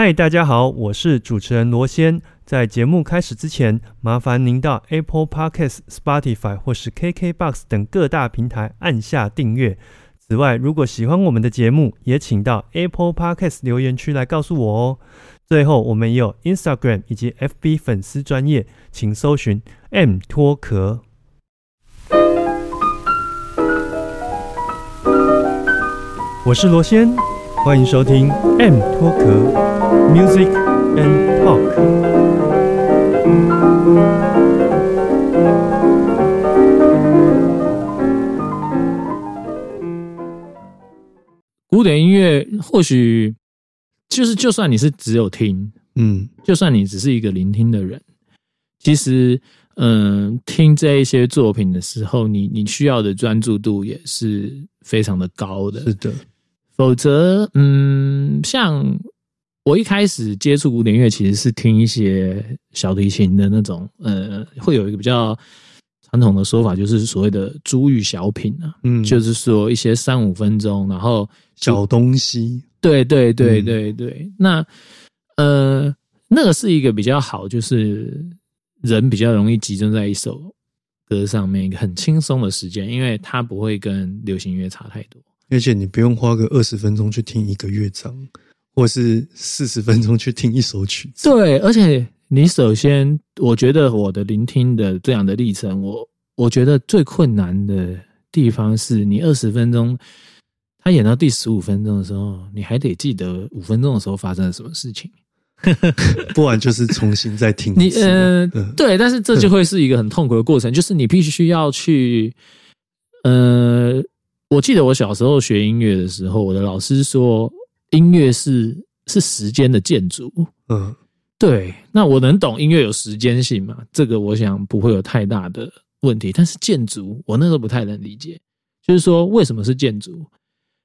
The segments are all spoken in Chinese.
嗨，大家好，我是主持人罗先。在节目开始之前，麻烦您到 Apple Podcasts、Spotify 或是 KKBox 等各大平台按下订阅。此外，如果喜欢我们的节目，也请到 Apple Podcasts 留言区来告诉我哦。最后，我们也有 Instagram 以及 FB 粉丝专业，请搜寻 M 脱壳。我是罗先，欢迎收听 M 脱壳 Music and Talk。古典音乐或许就是，就算你是只有听，嗯，就算你只是一个聆听的人，其实，嗯，听这一些作品的时候，你你需要的专注度也是非常的高的。是的，否则，嗯，像我一开始接触古典乐，其实是听一些小提琴的那种，呃，会有一个比较传统的说法，就是所谓的珠玉小品啊，嗯，就是说一些三五分钟，然后小东西，对对对嗯对对，那呃，那个是一个比较好，就是人比较容易集中在一首歌上面，一个很轻松的时间，因为它不会跟流行音乐差太多。而且你不用花个二十分钟去听一个乐章，或是四十分钟去听一首曲子。对，而且你首先，我觉得我的聆听的这样的历程，我我觉得最困难的地方是你二十分钟，他演到第十五分钟的时候，你还得记得五分钟的时候发生了什么事情。不然就是重新再听你嗯，对，但是这就会是一个很痛苦的过程，就是你必须要去，呃，我记得我小时候学音乐的时候，我的老师说，音乐是是时间的建筑。嗯，对，那我能懂音乐有时间性嘛？这个我想不会有太大的问题。但是建筑，我那时候不太能理解，就是说为什么是建筑？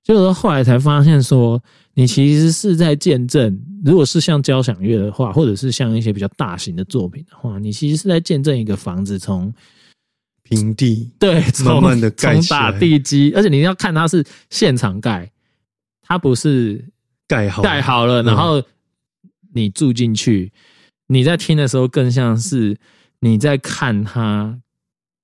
就是说后来才发现说，你其实是在见证，如果是像交响乐的话，或者是像一些比较大型的作品的话，你其实是在见证一个房子从平地对从慢慢的盖从打地基，而且你要看它是现场盖，它不是盖好，盖好了，嗯然后你住进去，你在听的时候更像是你在看它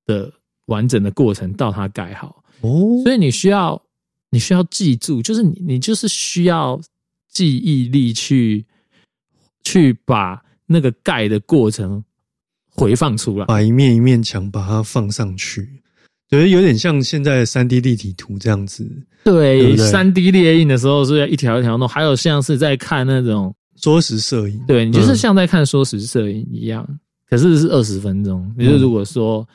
的完整的过程到它盖好，哦，所以你需要你需要记住，就是你你就是需要记忆力去去把那个盖的过程回放出来。把一面一面墙把它放上去，觉得有点像现在的三 D 立体图这样子，对三 D 列印的时候是要一条一条弄，还有像是在看那种，缩时摄影。对你就是嗯像在看缩时摄影一样，可是是二十分钟。嗯就是如果说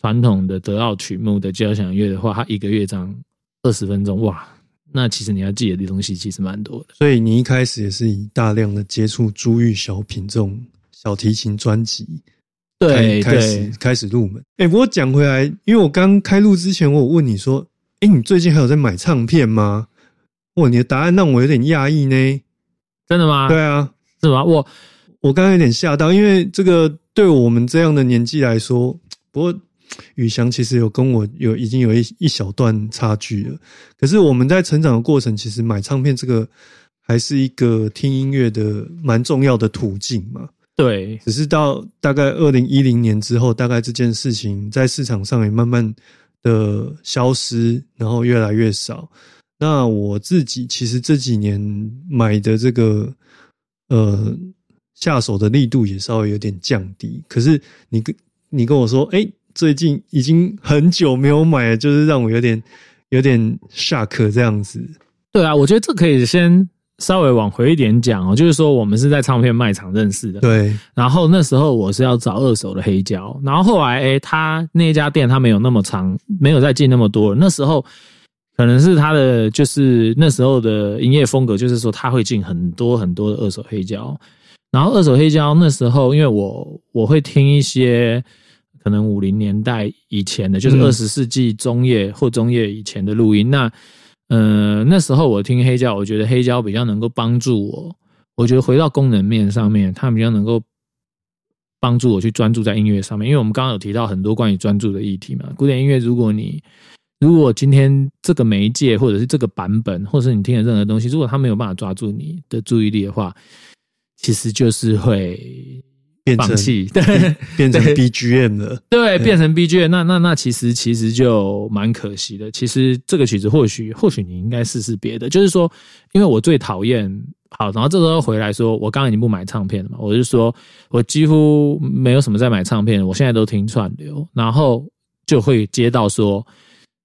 传统的德奥曲目的交响乐的话，它一个乐章二十分钟，哇，那其实你要记得的东西其实蛮多的。所以你一开始也是以大量的接触珠玉小品这种小提琴专辑，对开开始，开始入门。哎、不过讲回来，因为我刚开录之前，我有问你说，哎、你最近还有在买唱片吗？哇，你的答案让我有点讶异呢。真的吗？对啊，是吗？我我刚刚有点吓到，因为这个对我们这样的年纪来说，不过宇翔其实有跟我有已经有一一小段差距了。可是我们在成长的过程，其实买唱片这个还是一个听音乐的蛮重要的途径嘛。对只是到大概二零一零年之后，大概这件事情在市场上也慢慢的消失，然后越来越少。那我自己其实这几年买的这个呃下手的力度也稍微有点降低。可是你跟你跟我说，哎、最近已经很久没有买了，就是让我有点有点 shock 这样子。对啊，我觉得这可以先稍微往回一点讲哦，就是说我们是在唱片卖场认识的，对，然后那时候我是要找二手的黑胶，然后后来诶，他那家店他没有那么长，没有再进那么多了。那时候可能是他的就是那时候的营业风格，就是说他会进很多很多的二手黑胶。然后二手黑胶那时候，因为我我会听一些可能五零年代以前的，就是嗯二十世纪中叶或中叶以前的录音。那呃那时候我听黑胶，我觉得黑胶比较能够帮助我。我觉得回到功能面上面，它比较能够帮助我去专注在音乐上面。因为我们刚刚有提到很多关于专注的议题嘛。古典音乐，如果你如果今天这个媒介或者是这个版本，或者是你听的任何东西，如果它没有办法抓住你的注意力的话，其实就是会变成放弃，对变成 BGM 了。对，变成 BGM，那那那其实其实就蛮可惜的。其实这个曲子或许或许你应该试试别的，就是说，因为我最讨厌好，然后这时候回来说，我刚刚已经不买唱片了嘛，我就说我几乎没有什么在买唱片，我现在都听串流，然后就会接到说，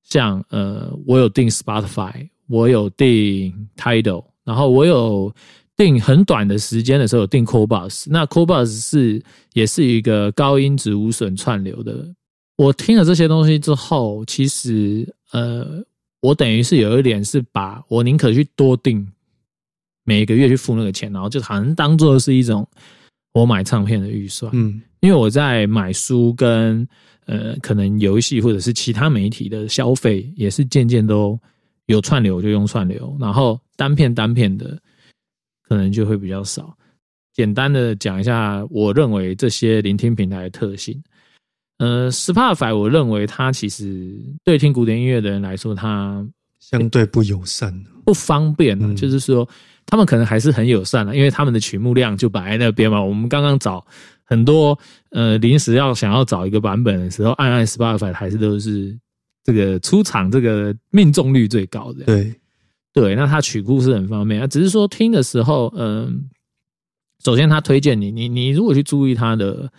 像呃，我有订 Spotify，我有订 Tidal，然后我有。定很短的时间的时候有定 c o b u s 那 c o b u s 是也是一个高音质无损串流的。我听了这些东西之后，其实呃，我等于是有一点是把我宁可去多订，每个月去付那个钱，然后就好像当做是一种我买唱片的预算。嗯，因为我在买书跟呃可能游戏或者是其他媒体的消费，也是渐渐都有串流就用串流，然后单片单片的。可能就会比较少。简单的讲一下，我认为这些聆听平台的特性。呃，Spotify，我认为它其实对听古典音乐的人来说，它相对不友善，不方便呢。就是说，他们可能还是很友善的，因为他们的曲目量就摆在那边嘛。我们刚刚找很多呃临时要想要找一个版本的时候，按按 Spotify 还是都是这个出场这个命中率最高的。对。对，那他曲库是很方便啊，只是说听的时候，嗯，首先他推荐你，你你如果去注意他的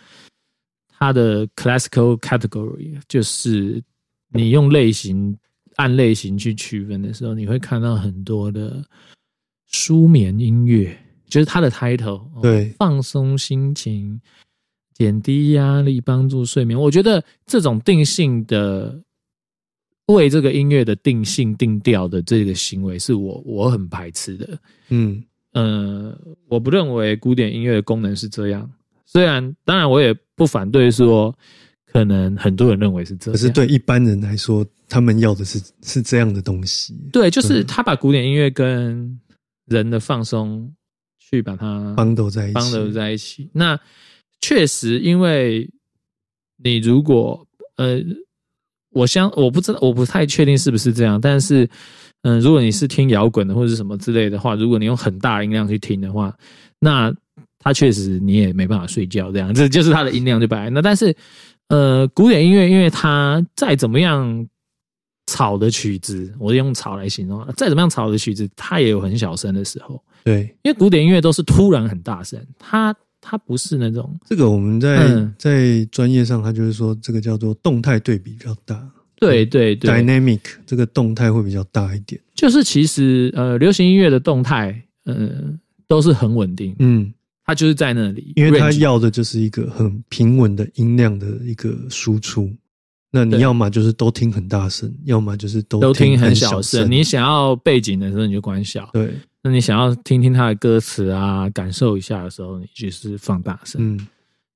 他的 classical category，就是你用类型按类型去区分的时候，你会看到很多的舒眠音乐，就是它的 title，对，放松心情，减低压力，帮助睡眠。我觉得这种定性的。为这个音乐的定性定调的这个行为，是我我很排斥的。嗯呃，我不认为古典音乐的功能是这样。虽然当然我也不反对说，可能很多人认为是这样，可是对一般人来说，他们要的是是这样的东西。对，就是他把古典音乐跟人的放松去把它绑斗在一起，绑斗在一起。那确实，因为你如果呃。我相我不知道，我不太确定是不是这样。但是，嗯，如果你是听摇滚的或者是什么之类的话，如果你用很大音量去听的话，那它确实你也没办法睡觉。这样，这就是它的音量就摆那。但是，呃，古典音乐，因为它再怎么样吵的曲子，我用吵来形容，再怎么样吵的曲子，它也有很小声的时候。对，因为古典音乐都是突然很大声，它。它不是那种这个我们在在专业上，它就是说这个叫做动态对比比较大。对对对，dynamic 这个动态会比较大一点。就是其实呃，流行音乐的动态，呃，都是很稳定。嗯，它就是在那里，因为它要的就是一个很平稳的音量的一个输出。那你要么就是都听很大声，要么就是都都听很小声。你想要背景的时候，你就关小。对。那你想要听听他的歌词啊，感受一下的时候，你就是放大声。嗯，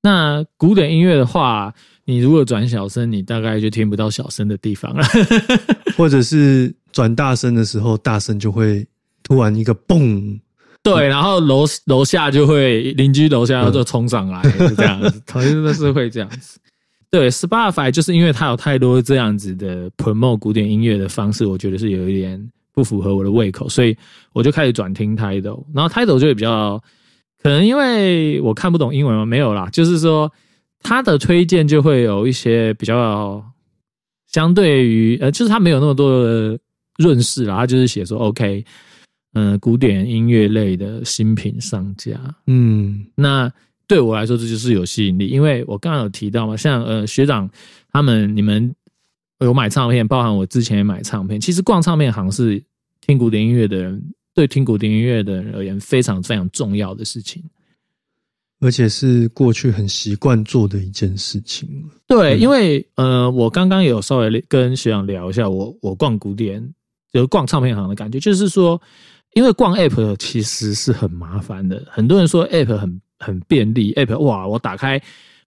那古典音乐的话，你如果转小声，你大概就听不到小声的地方了。或者是转大声的时候，大声就会突然一个嘣，对，然后楼楼下就会邻居楼下就冲上来，这样子，好像都是会这样子。对，Spotify 就是因为它有太多这样子的 promote 古典音乐的方式，我觉得是有一点。不符合我的胃口，所以我就开始转听 Tidal，然后 Tidal 就会比较可能因为我看不懂英文嘛，没有啦，就是说他的推荐就会有一些比较相对于呃，就是他没有那么多的润饰啦，他就是写说 OK，嗯，古典音乐类的新品上架，嗯，那对我来说这就是有吸引力，因为我刚刚有提到嘛，像呃学长他们你们有买唱片，包含我之前也买唱片，其实逛唱片行是。听古典音乐的人，对听古典音乐的人而言，非常非常重要的事情，而且是过去很习惯做的一件事情。对，因为呃，我刚刚有稍微跟学长聊一下，我我逛古典，就逛唱片行的感觉，就是说，因为逛 App 其实是很麻烦的。很多人说 App 很很便利，App 哇，我打开，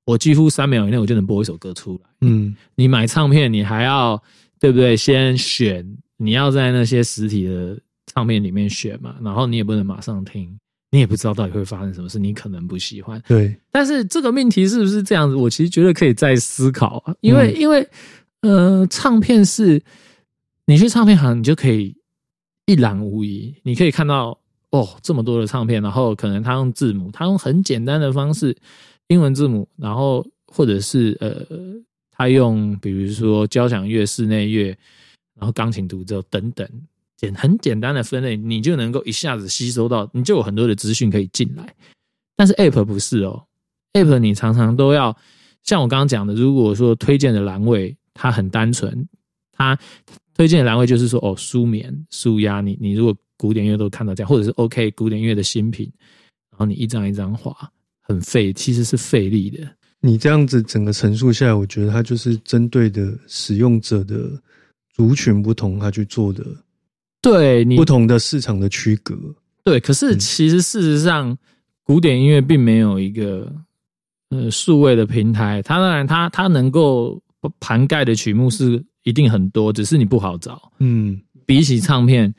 我几乎三秒以内我就能播一首歌出来。嗯，你买唱片，你还要对不对？先选。你要在那些实体的唱片里面选嘛，然后你也不能马上听，你也不知道到底会发生什么事，你可能不喜欢。对，但是这个命题是不是这样子？我其实觉得可以再思考啊，因为因为呃，唱片是你去唱片行，你就可以一览无遗，你可以看到哦这么多的唱片，然后可能他用字母，他用很简单的方式，英文字母，然后或者是呃，他用比如说交响乐、室内乐，然后钢琴独奏等等，简很简单的分类，你就能够一下子吸收到，你就有很多的资讯可以进来。但是 App 不是哦，App 你常常都要像我刚刚讲的，如果说推荐的栏位它很单纯，它推荐的栏位就是说哦，舒眠、舒压，你你如果古典乐都看到这样，或者是 OK 古典乐的新品，然后你一张一张画，很费，其实是费力的。你这样子整个陈述下来，我觉得它就是针对的使用者的族群不同，他去做的对你不同的市场的区隔。对，可是其实事实上，古典音乐并没有一个呃数位的平台，它当然它它能够涵盖的曲目是一定很多，只是你不好找。嗯，比起唱片，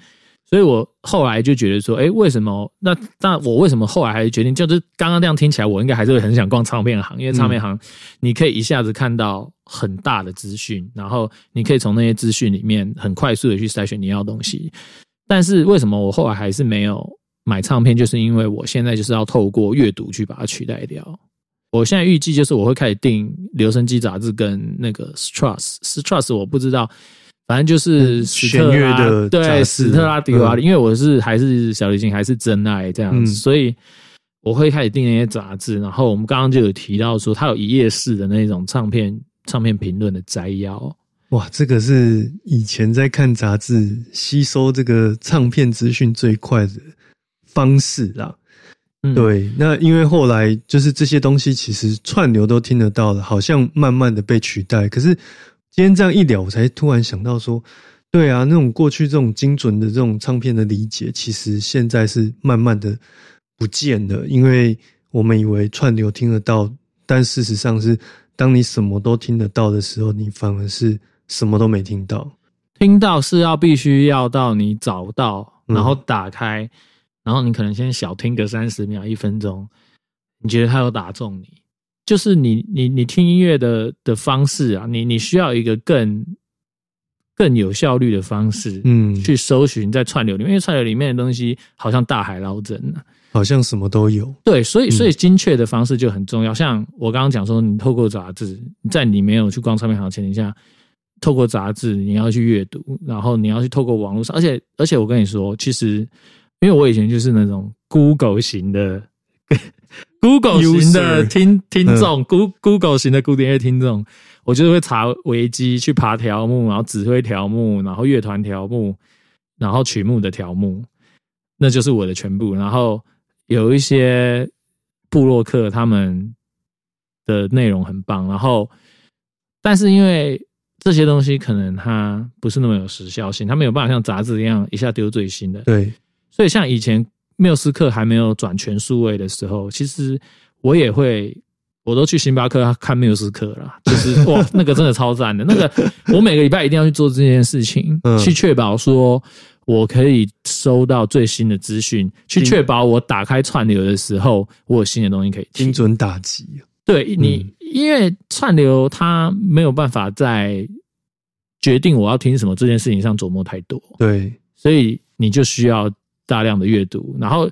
所以我后来就觉得说，哎，为什么？那那我为什么后来还是决定？就是刚刚这样听起来，我应该还是会很想逛唱片行，因为唱片行你可以一下子看到很大的资讯，然后你可以从那些资讯里面很快速的去筛选你要的东西。但是为什么我后来还是没有买唱片？就是因为我现在就是要透过阅读去把它取代掉。我现在预计就是我会开始订留声机杂志跟那个 Struts，Struts 我不知道，反正就是史特弦乐拉对的杂志史特拉迪瓦，嗯因为我是还是小提琴还是真爱这样子，嗯所以我会开始订那些杂志。然后我们刚刚就有提到说，它有一页式的那种唱片唱片评论的摘要。哇，这个是以前在看杂志吸收这个唱片资讯最快的方式啦。嗯，对，那因为后来就是这些东西其实串流都听得到了，好像慢慢的被取代。可是今天这样一聊，我才突然想到说，对啊，那种过去这种精准的这种唱片的理解，其实现在是慢慢的不见了，因为我们以为串流听得到，但事实上是当你什么都听得到的时候，你反而是什么都没听到。听到是要必须要到你找到，嗯然后打开，然后你可能先小听个三十秒、一分钟，你觉得它有打中你，就是你你你听音乐的的方式啊，你你需要一个更更有效率的方式，嗯，去搜寻在串流里面，因为串流里面的东西好像大海捞针啊。好像什么都有。对，所以嗯所以精确的方式就很重要。像我刚刚讲说，你透过杂志，在你没有去逛唱片行的前提下，透过杂志你要去阅读，然后你要去透过网络上，而且而且我跟你说，其实因为我以前就是那种 Google 型的 Google 型的听听众，Go Google 型的古典乐听众，我就是会查维基去爬条目，然后指挥条目，然后乐团条目，然后曲目的条目，那就是我的全部。然后有一些部落客他们的内容很棒，然后但是因为这些东西可能它不是那么有时效性，它没有办法像杂志一样一下丢最新的，对，所以像以前缪斯克还没有转全数位的时候，其实我也会，我都去星巴克看缪斯克啦，就是 哇，那个真的超赞的。那个我每个礼拜一定要去做这件事情，嗯去确保说我可以收到最新的资讯，去确保我打开串流的时候，我有新的东西可以听精。准打击。对你，因为串流它没有办法在决定我要听什么这件事情上琢磨太多。对，所以你就需要大量的阅读。然后，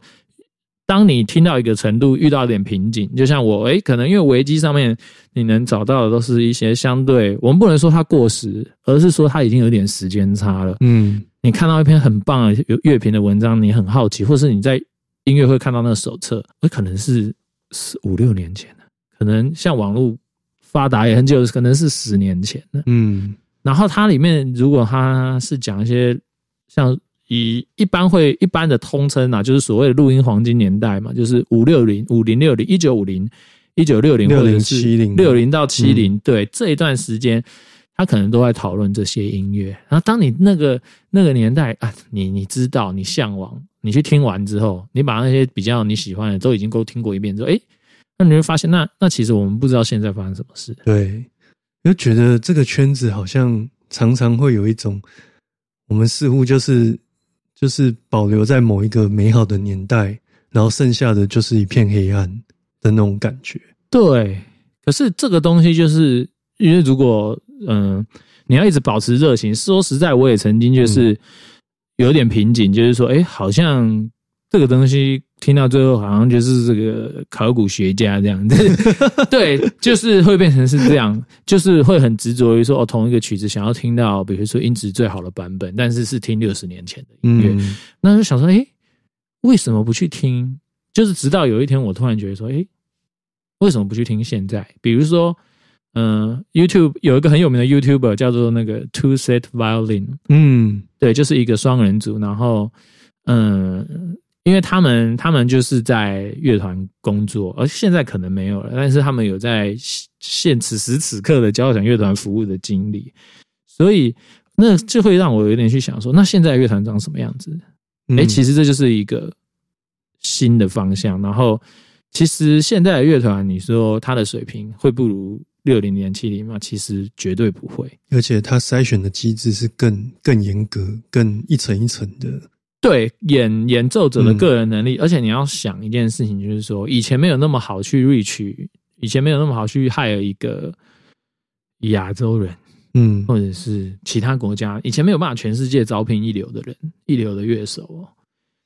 当你听到一个程度，遇到一点瓶颈，就像我，诶，可能因为维基上面你能找到的都是一些相对，我们不能说它过时，而是说它已经有点时间差了。嗯，你看到一篇很棒的有乐评的文章，你很好奇，或是你在音乐会看到那个手册，那可能是是五六年前的，可能像网络发达也很久，可能是十年前的。嗯，然后它里面如果它是讲一些像以一般会一般的通称啊，就是所谓的录音黄金年代嘛，就是五六零、五零六零、一九五零、一九六零或者是60六零到七零，对这一段时间，他可能都在讨论这些音乐。然后当你那个那个年代啊，你你知道你向往，你去听完之后，你把那些比较你喜欢的都已经都听过一遍之后，诶，那你会发现，那那其实我们不知道现在发生什么事。对，就觉得这个圈子好像常常会有一种，我们似乎就是就是保留在某一个美好的年代，然后剩下的就是一片黑暗的那种感觉。对，可是这个东西就是因为如果嗯、你要一直保持热情。说实在，我也曾经就是有点瓶颈，就是说，哎，好像这个东西听到最后，好像就是这个考古学家这样子，对，就是会变成是这样，就是会很执着于说，哦，同一个曲子想要听到，比如说音质最好的版本，但是是听六十年前的音乐，那就想说，哎，为什么不去听？就是直到有一天，我突然觉得说，哎，为什么不去听现在？比如说。嗯，YouTube 有一个很有名的 YouTuber 叫做那个 Two Set Violin，嗯，对，就是一个双人组。然后，嗯，因为他们他们就是在乐团工作，而现在可能没有了，但是他们有在现此时此刻的交响乐团服务的经历，所以那就会让我有点去想说，那现在乐团长什么样子？哎，其实这就是一个新的方向。然后，其实现在的乐团，你说它的水平会不如？六零年、七零吗，其实绝对不会。而且它筛选的机制是更更严格、更一层一层的。对演演奏者的个人能力，而且你要想一件事情，就是说以前没有那么好去 reach，以前没有那么好去 hire 一个亚洲人，嗯，或者是其他国家，以前没有办法全世界招聘一流的人、一流的乐手哦。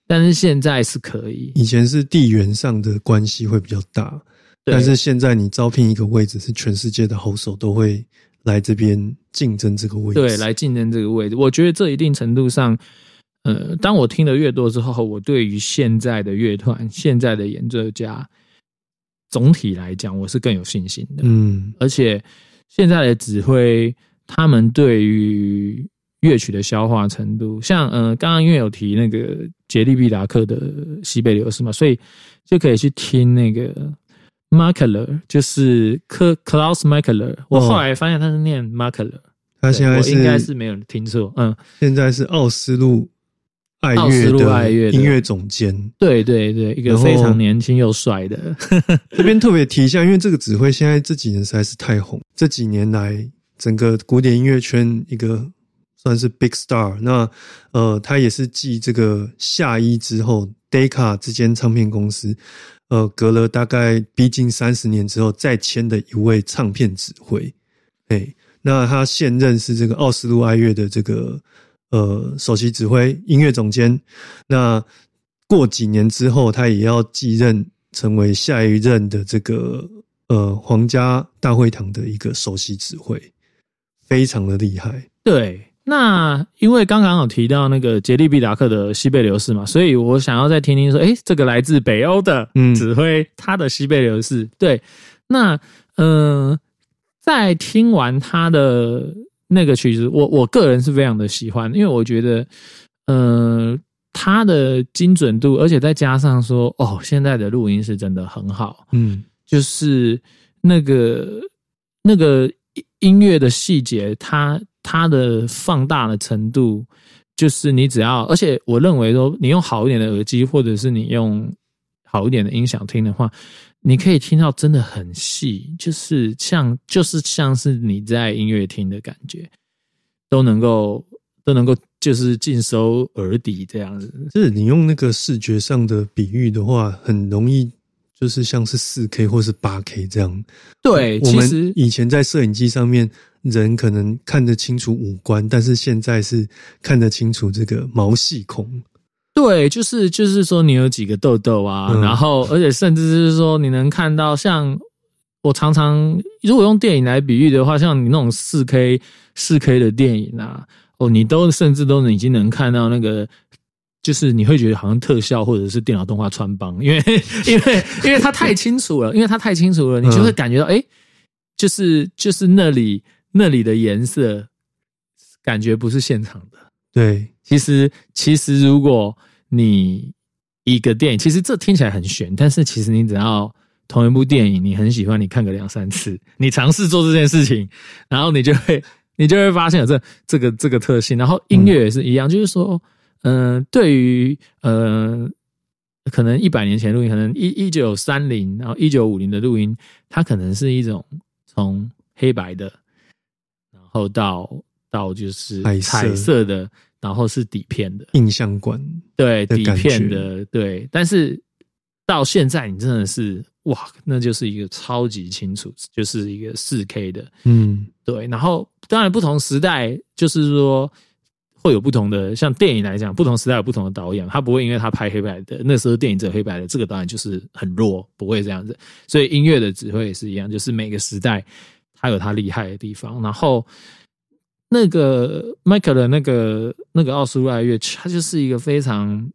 但是现在是可以。以前是地缘上的关系会比较大。但是现在你招聘一个位置，是全世界的好手都会来这边竞争这个位置。对，来竞争这个位置。我觉得这一定程度上，呃，当我听的越多之后，我对于现在的乐团、现在的演奏家，总体来讲，我是更有信心的。嗯，而且现在的指挥，他们对于乐曲的消化程度，像呃，刚刚因为有提那个杰利毕达克的西北流是嘛，所以就可以去听那个。Markler 就是科 Klaus Markler，我后来发现他是念 Markler，他现在是应该是没有听错，嗯，现在是奥斯陆爱乐的音乐总监，对对对，一个非常年轻又帅的。这边特别提一下，因为这个指挥现在这几年实在是太红，这几年来整个古典音乐圈一个算是 big star。那呃，他也是继这个夏一之后，Decca 这间唱片公司。呃，隔了大概逼近三十年之后再签的一位唱片指挥，哎，那他现任是这个奥斯陆爱乐的这个呃首席指挥、音乐总监。那过几年之后，他也要继任成为下一任的这个呃皇家大会堂的一个首席指挥，非常的厉害。对。那因为刚刚有提到那个杰利毕达克的西贝流士嘛，所以我想要再听听说，哎，这个来自北欧的指挥他的西贝流士，对，那嗯，在听完他的那个曲子，我我个人是非常的喜欢，因为我觉得，呃，它的精准度，而且再加上说，哦，现在的录音是真的很好，嗯，就是那个那个音乐的细节，它。它的放大的程度，就是你只要，而且我认为说，你用好一点的耳机，或者是你用好一点的音响听的话，你可以听到真的很细，就是像，就是像是你在音乐厅的感觉，都能够都能够就是尽收耳底这样子。就是你用那个视觉上的比喻的话，很容易就是像是四 K 或是八 K 这样。对，我们以前在摄影机上面。人可能看得清楚五官，但是现在是看得清楚这个毛细孔。对，就是就是说你有几个痘痘啊，然后而且甚至是说你能看到，像我常常如果用电影来比喻的话，像你那种四 K 四 K 的电影啊，哦，你都甚至都已经能看到那个，就是你会觉得好像特效或者是电脑动画穿帮，因为因为因为它太清楚了，因为它太清楚了，你就会感觉到哎，就是就是那里。那里的颜色感觉不是现场的。对，其实其实如果你一个电影，其实这听起来很悬，但是其实你只要同一部电影，你很喜欢，你看个两三次，你尝试做这件事情，然后你就会你就会发现有这这个这个特性。然后音乐也是一样，就是说，嗯，对于呃，可能一百年前录音，可能一一九三零，然后一九五零的录音，它可能是一种从黑白的。然后到到就是彩色的，然后是底片的印象馆，对底片的对。但是到现在，你真的是哇，那就是一个超级清楚，就是一个四 K 的，嗯对。然后当然不同时代就是说会有不同的，像电影来讲，不同时代有不同的导演，他不会因为他拍黑白的，那时候电影只有黑白的，这个导演就是很弱，不会这样子。所以音乐的指挥也是一样，就是每个时代他有他厉害的地方。然后那个迈克的那个那个奥斯陆爱乐，它就是一个非常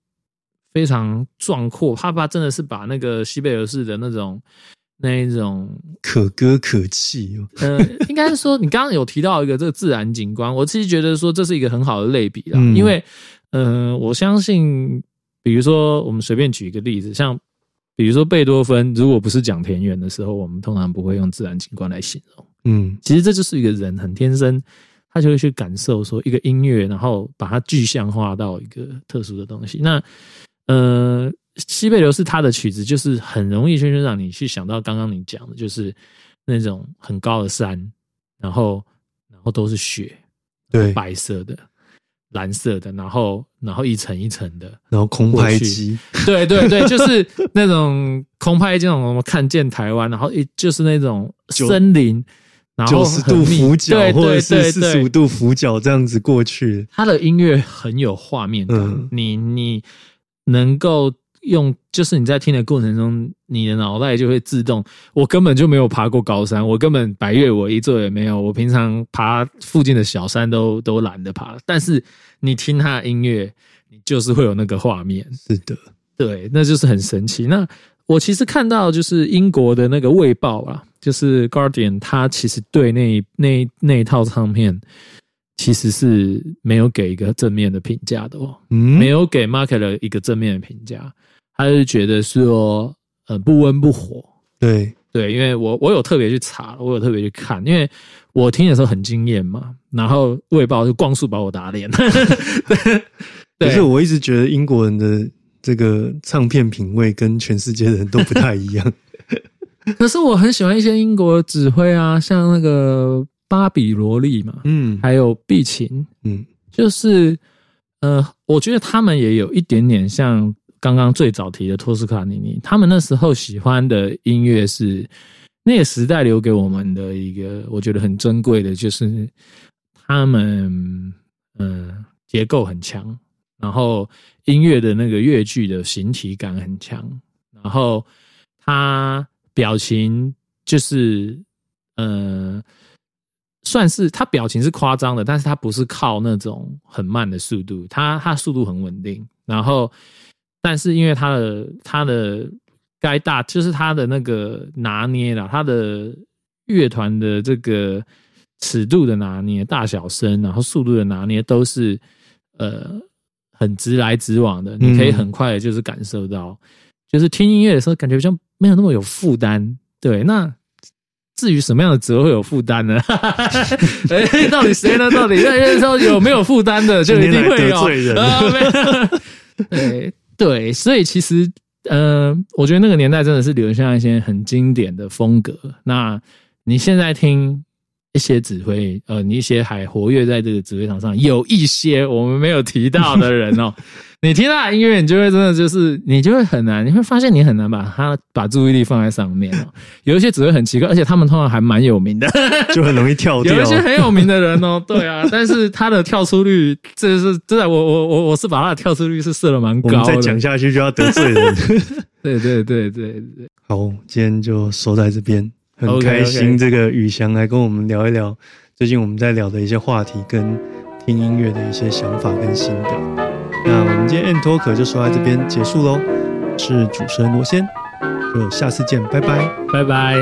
非常壮阔，他把真的是把那个西贝尔式的那种那一种可歌可泣哦。呃，应该是说你刚刚有提到一个这个自然景观，我其实觉得说这是一个很好的类比啦，嗯因为呃，我相信，比如说我们随便举一个例子，像比如说贝多芬，如果不是讲田园的时候，我们通常不会用自然景观来形容。嗯其实这就是一个人很天生，他就会去感受说一个音乐，然后把它具象化到一个特殊的东西。那呃，西贝流是他的曲子，就是很容易就是让你去想到刚刚你讲的，就是那种很高的山，然后然后都是雪，对，白色的、蓝色的，然后然后一层一层的，然后空拍机，对对对，就是那种空拍这种，我们看见台湾，然后一就是那种森林，九十度俯角对对或者是对对，四十五度俯角这样子过去。他的音乐很有画面感，嗯你你能够用，就是你在听的过程中，你的脑袋就会自动。我根本就没有爬过高山，我根本白月我一座也没有，我平常爬附近的小山都都懒得爬。但是你听他的音乐，你就是会有那个画面，是的，对，那就是很神奇。那我其实看到就是英国的那个《卫报》啊，就是《Guardian》，他其实对那那那一套唱片其实是没有给一个正面的评价的哦，嗯，没有给 Market 一个正面的评价，他是觉得说呃不温不火。对，对，因为我我有特别去查，我有特别去看，因为我听的时候很惊艳嘛，然后《卫报》就光速把我打脸。可是我一直觉得英国人的这个唱片品味跟全世界的人都不太一样。可是我很喜欢一些英国指挥啊，像那个巴比罗利嘛，嗯。还有碧琴，嗯。就是呃，我觉得他们也有一点点像刚刚最早提的托斯卡尼尼，他们那时候喜欢的音乐是那个时代留给我们的一个，我觉得很珍贵的，就是他们嗯、呃结构很强，然后音乐的那个乐句的形体感很强，然后他表情就是呃，算是他表情是夸张的，但是他不是靠那种很慢的速度，他他速度很稳定，然后但是因为他的他的该大就是他的那个拿捏啦，他的乐团的这个尺度的拿捏、大小声，然后速度的拿捏都是呃很直来直往的，你可以很快的就是感受到，就是听音乐的时候感觉比较没有那么有负担。对，那至于什么样的折会有负担呢？哎、到底谁呢？到底那时候有没有负担的，就一定会有。罪人 对对，所以其实呃，我觉得那个年代真的是留下一些很经典的风格。那你现在听一些指挥，呃，你一些还活跃在这个指挥场上，有一些我们没有提到的人哦，你听他的音乐，你就会真的就是你就会很难，你会发现你很难把他把注意力放在上面哦。有一些指挥很奇怪，而且他们通常还蛮有名的。就很容易跳掉 有一。些很有名的人哦，对啊，但是他的跳出率，这是真的，我我我我是把他的跳出率是设的蛮我们高的。再讲下去就要得罪人。对对对对对，好，今天就说在这边，很开心这个宇翔来跟我们聊一聊最近我们在聊的一些话题跟听音乐的一些想法跟心得。那我们今天 N Talk 就说到这边结束喽，我是主持人罗先，就下次见，拜拜。拜拜。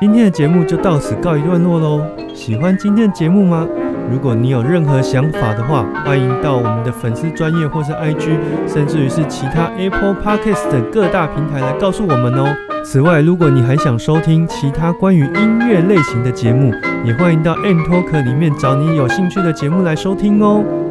今天的节目就到此告一段落喽。喜欢今天的节目吗？如果你有任何想法的话，欢迎到我们的粉丝专业或是 IG，甚至于是其他 Apple Podcast 等各大平台来告诉我们哦。此外，如果你还想收听其他关于音乐类型的节目，也欢迎到 M Talk 里面找你有兴趣的节目来收听哦。